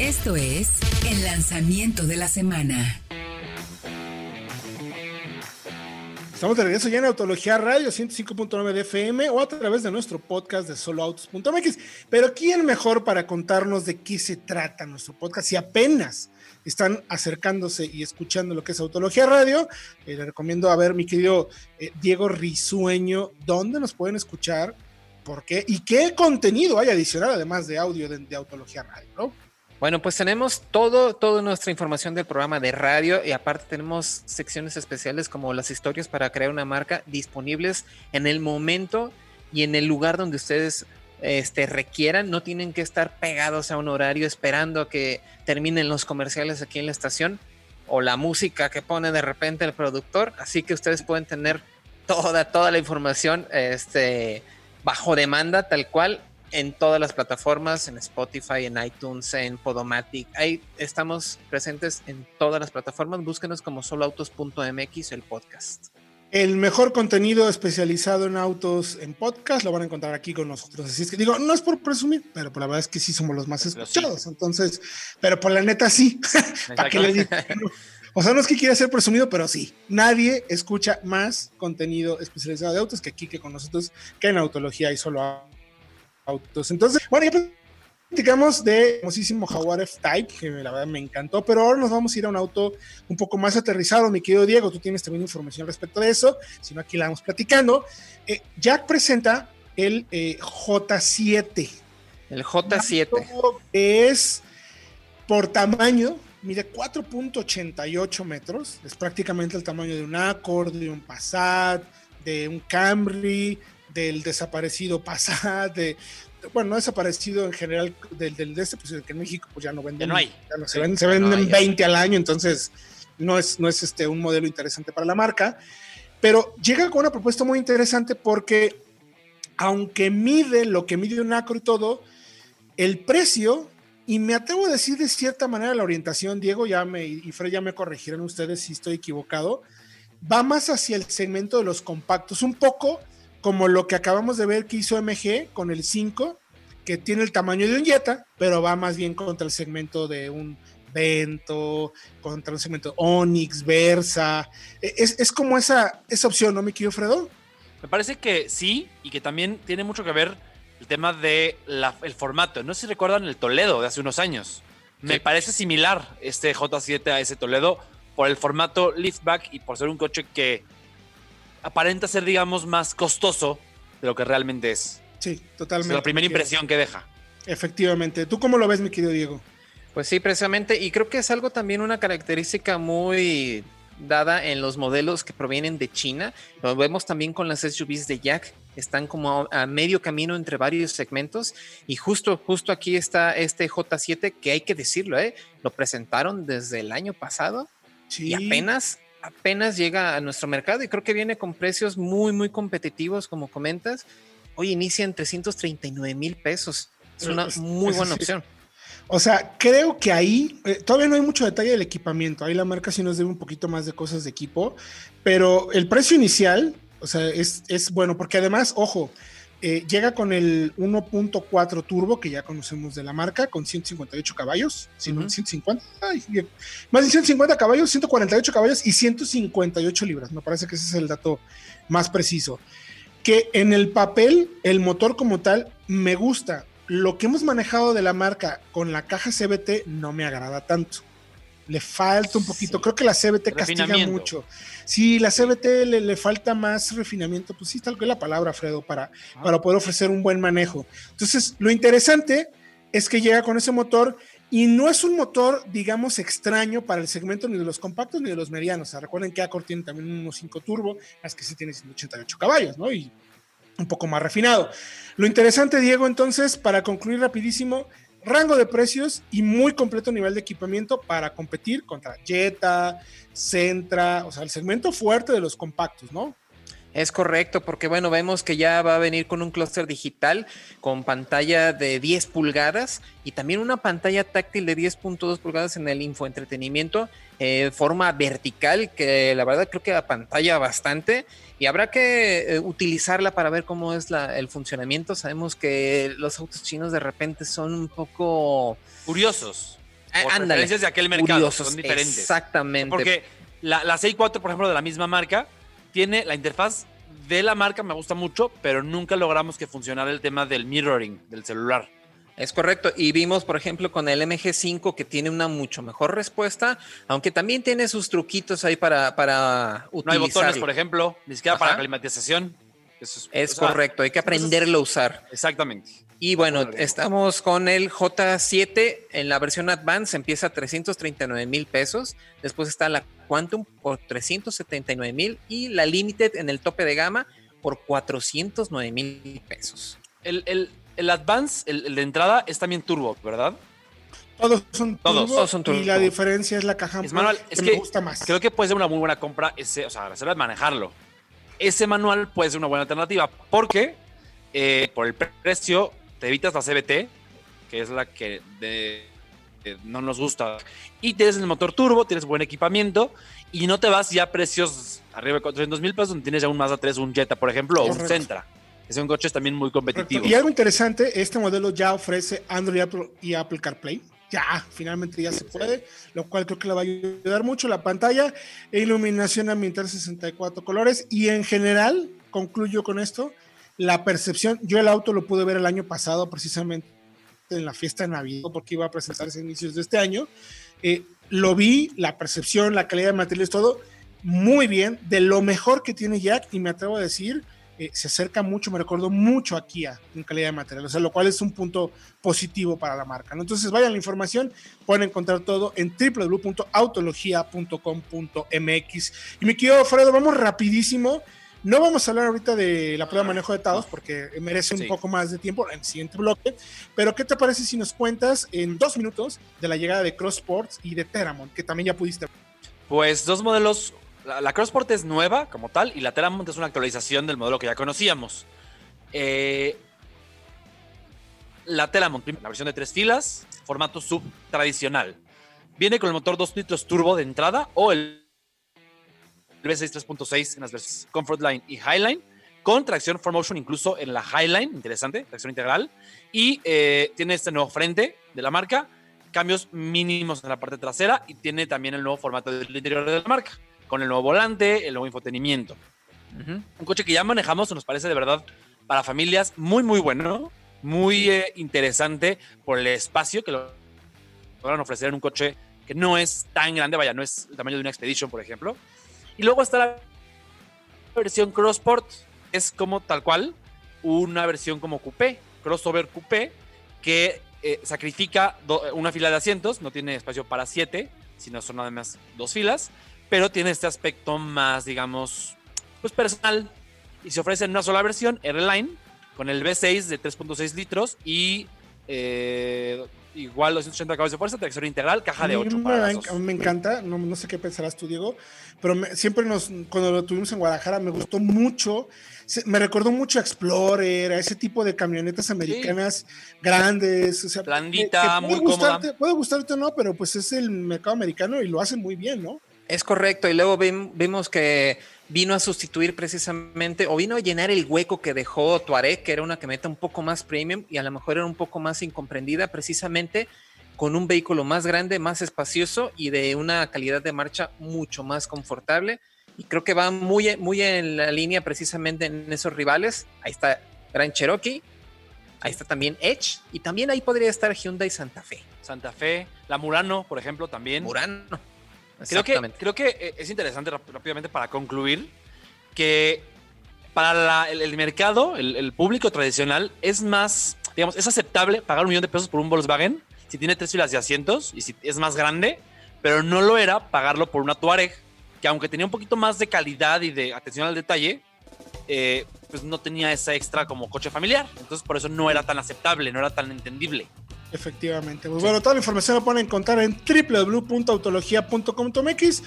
Esto es el lanzamiento de la semana. Estamos de regreso ya en Autología Radio 105.9 de FM o a través de nuestro podcast de soloautos.mx. Pero ¿quién mejor para contarnos de qué se trata nuestro podcast? Si apenas están acercándose y escuchando lo que es Autología Radio, eh, le recomiendo a ver mi querido eh, Diego Risueño, dónde nos pueden escuchar, por qué y qué contenido hay adicional además de audio de, de Autología Radio, ¿no? Bueno, pues tenemos todo, toda nuestra información del programa de radio y aparte tenemos secciones especiales como las historias para crear una marca disponibles en el momento y en el lugar donde ustedes este, requieran. No tienen que estar pegados a un horario esperando a que terminen los comerciales aquí en la estación o la música que pone de repente el productor. Así que ustedes pueden tener toda, toda la información este, bajo demanda tal cual en todas las plataformas, en Spotify, en iTunes, en Podomatic. Ahí estamos presentes en todas las plataformas. Búsquenos como soloautos.mx el podcast. El mejor contenido especializado en autos en podcast lo van a encontrar aquí con nosotros. Así es que digo, no es por presumir, pero por la verdad es que sí somos los más escuchados. Entonces, pero por la neta sí. ¿Para qué le digo? O sea, no es que quiera ser presumido, pero sí. Nadie escucha más contenido especializado de autos que aquí, que con nosotros, que en Autología y solo autos. Entonces, bueno, ya platicamos de famosísimo Jaguar F-Type, que la verdad me encantó, pero ahora nos vamos a ir a un auto un poco más aterrizado, mi querido Diego, tú tienes también información respecto de eso, si no aquí la vamos platicando. Eh, Jack presenta el eh, J7. El J7. Es por tamaño, mide 4.88 metros, es prácticamente el tamaño de un Accord, de un Passat, de un Camry, del desaparecido Passat, de, bueno, no desaparecido en general del, del de este, pues que en México pues ya no venden. Ya no hay. Ya no, se, venden, se venden 20 al año, entonces no es, no es este, un modelo interesante para la marca. Pero llega con una propuesta muy interesante porque, aunque mide lo que mide un acro y todo, el precio, y me atrevo a decir de cierta manera la orientación, Diego ya me, y Fred ya me corregirán ustedes si estoy equivocado, va más hacia el segmento de los compactos, un poco como lo que acabamos de ver que hizo MG con el 5, que tiene el tamaño de un Jetta, pero va más bien contra el segmento de un Vento, contra un segmento Onix, Versa. Es, es como esa, esa opción, ¿no, mi querido Fredo? Me parece que sí, y que también tiene mucho que ver el tema de el formato. No sé si recuerdan el Toledo de hace unos años. Me parece similar este J7 a ese Toledo por el formato liftback y por ser un coche que aparenta ser, digamos, más costoso de lo que realmente es. Sí, totalmente. Es la primera impresión que deja. Efectivamente. ¿Tú cómo lo ves, mi querido Diego? Pues sí, precisamente. Y creo que es algo también una característica muy dada en los modelos que provienen de China. Lo vemos también con las SUVs de Jack. Están como a, medio camino entre varios segmentos. Y justo, justo aquí está este J7 que hay que decirlo, ¿eh? Lo presentaron desde el año pasado. Sí. Y apenas apenas llega a nuestro mercado y creo que viene con precios muy, muy competitivos, como comentas. Hoy inicia en 339 mil pesos. Es una muy buena opción. O sea, creo que ahí eh, todavía no hay mucho detalle del equipamiento. Ahí la marca sí nos debe un poquito más de cosas de equipo, pero el precio inicial, o sea, es, es bueno, porque además, ojo, eh, llega con el 1.4 turbo que ya conocemos de la marca, con 158 caballos, uh -huh. 150, ay, más de 150 caballos, 148 caballos y 158 libras. Me parece que ese es el dato más preciso. Que en el papel, el motor como tal, me gusta. Lo que hemos manejado de la marca con la caja CBT no me agrada tanto. Le falta un poquito. Sí. Creo que la CBT castiga mucho. Sí, la CBT le, le, falta más refinamiento. Pues sí, tal que la palabra, Fredo, para, ah. para poder ofrecer un buen manejo. Entonces, lo interesante es que llega con ese motor y no es un motor, digamos, extraño para el segmento ni de los compactos ni de los medianos. O sea, recuerden que Accord tiene también unos 5 turbo, las que sí tiene 188 caballos, ¿no? Y un poco más refinado. Lo interesante, Diego, entonces, para concluir rapidísimo, rango de precios y muy completo nivel de equipamiento para competir contra Jetta, Centra, o sea, el segmento fuerte de los compactos, ¿no? Es correcto, porque bueno, vemos que ya va a venir con un clúster digital con pantalla de 10 pulgadas y también una pantalla táctil de 10.2 pulgadas en el infoentretenimiento, eh, forma vertical, que la verdad creo que apantalla bastante y habrá que eh, utilizarla para ver cómo es la, el funcionamiento. Sabemos que los autos chinos de repente son un poco curiosos. Por ándale. de aquel mercado. Curiosos, Son diferentes. Exactamente. Porque la, la 6.4, por ejemplo, de la misma marca, tiene la interfaz de la marca, me gusta mucho, pero nunca logramos que funcionara el tema del mirroring del celular. Es correcto. Y vimos, por ejemplo, con el MG5 que tiene una mucho mejor respuesta, aunque también tiene sus truquitos ahí para, para No hay botones, por ejemplo, ni siquiera para climatización. Eso Es o sea, correcto, hay que aprenderlo a usar. Exactamente. Y bueno, Órale. estamos con el J7 en la versión Advance, empieza a 339 mil pesos. Después está la Quantum por 379 mil y la Limited en el tope de gama por 409 mil pesos. El, el, el Advance, el, el de entrada, es también turbo, ¿verdad? Todos son Todos. turbo, Todos son turbo. Y la diferencia es la caja Es manual. que Es me que gusta más. creo que puede ser una muy buena compra, ese, o sea, reserva de manejarlo. Ese manual puede ser una buena alternativa porque eh, por el precio te evitas la CBT, que es la que de- de- no nos gusta, y tienes el motor turbo, tienes buen equipamiento y no te vas ya a precios arriba de 400 mil pesos, donde tienes ya un Mazda 3, un Jetta, por ejemplo, o un. Sentra. Que son coches también muy competitivos. Y algo interesante, este modelo ya ofrece Android y Apple, y Apple CarPlay. Ya, finalmente ya se puede, lo cual creo que le va a ayudar mucho. La pantalla e iluminación ambiental 64 colores. Y en general, concluyo con esto, la percepción, yo el auto lo pude ver el año pasado precisamente en la fiesta de Navidad, porque iba a presentarse a inicios de este año. Eh, lo vi, la percepción, la calidad de materiales, todo muy bien, de lo mejor que tiene Jack, y me atrevo a decir, eh, se acerca mucho, me recuerdo mucho a Kia en calidad de material, o sea, lo cual es un punto positivo para la marca. Entonces, vayan la información, pueden encontrar todo en www.autologia.com.mx. Y mi querido Fredo, vamos rapidísimo. No vamos a hablar ahorita de la prueba de manejo de Taos porque merece un Sí. poco más de tiempo en el siguiente bloque. Pero, ¿qué te parece si nos cuentas en dos minutos de la llegada de Cross Sports y de Teramont, que también ya pudiste ver? Pues dos modelos. La, la Crossport es nueva como tal y la Teramont es una actualización del modelo que ya conocíamos. Eh, la Teramont, la versión de tres filas, formato sub tradicional. Viene con el motor 2 litros turbo de entrada o el V6 3.6 en las versiones Comfortline y Highline, con tracción 4Motion incluso en la Highline, interesante, tracción integral. Y eh, tiene este nuevo frente de la marca, cambios mínimos en la parte trasera y tiene también el nuevo formato del interior de la marca, con el nuevo volante, el nuevo infotenimiento. Ujú. Un coche que ya manejamos, nos parece de verdad para familias muy, muy bueno, muy eh, interesante por el espacio que lo logran ofrecer en un coche que no es tan grande, vaya, no es el tamaño de una Expedition, por ejemplo. Y luego está la versión Crossport, es como tal cual una versión como coupé, crossover coupé, que eh, sacrifica una fila de asientos, no tiene espacio para siete, sino son además dos filas, pero tiene este aspecto más, digamos, pues personal. Y se ofrece en una sola versión, R-Line, con el V6 de 3.6 litros y eh, igual 280 caballos de fuerza, tracción integral, caja de A mí 8 me, me encanta, no, no sé qué pensarás tú, Diego, pero me- siempre nos, cuando lo tuvimos en Guadalajara, me gustó mucho, se- me recordó mucho a Explorer, a ese tipo de camionetas americanas grandes, o sea, Blandita, puede muy cómoda. gustarte- Puede gustarte o no, pero pues es el mercado americano y lo hacen muy bien, ¿no? Es correcto, y luego vim- vimos que vino a sustituir precisamente, o vino a llenar el hueco que dejó Tuareg, que era una camioneta un poco más premium y a lo mejor era un poco más incomprendida, precisamente con un vehículo más grande, más espacioso y de una calidad de marcha mucho más confortable. Y creo que va muy, muy en la línea precisamente en esos rivales. Ahí está Gran Cherokee, ahí está también Edge, y también ahí podría estar Hyundai Santa Fe. Santa Fe, la Murano, por ejemplo, también. Murano. Creo que, creo que eh, es interesante rápidamente para concluir que para la- el, el mercado, el, el público tradicional, es más, digamos, es aceptable pagar un millón de pesos por un Volkswagen si tiene tres filas de asientos y si es más grande, pero no lo era pagarlo por una Touareg, que aunque tenía un poquito más de calidad y de atención al detalle, eh, pues no tenía esa extra como coche familiar. Entonces por eso no era tan aceptable, no era tan entendible. Efectivamente. Pues bueno, toda la información la pueden encontrar en www.autologia.com.mx.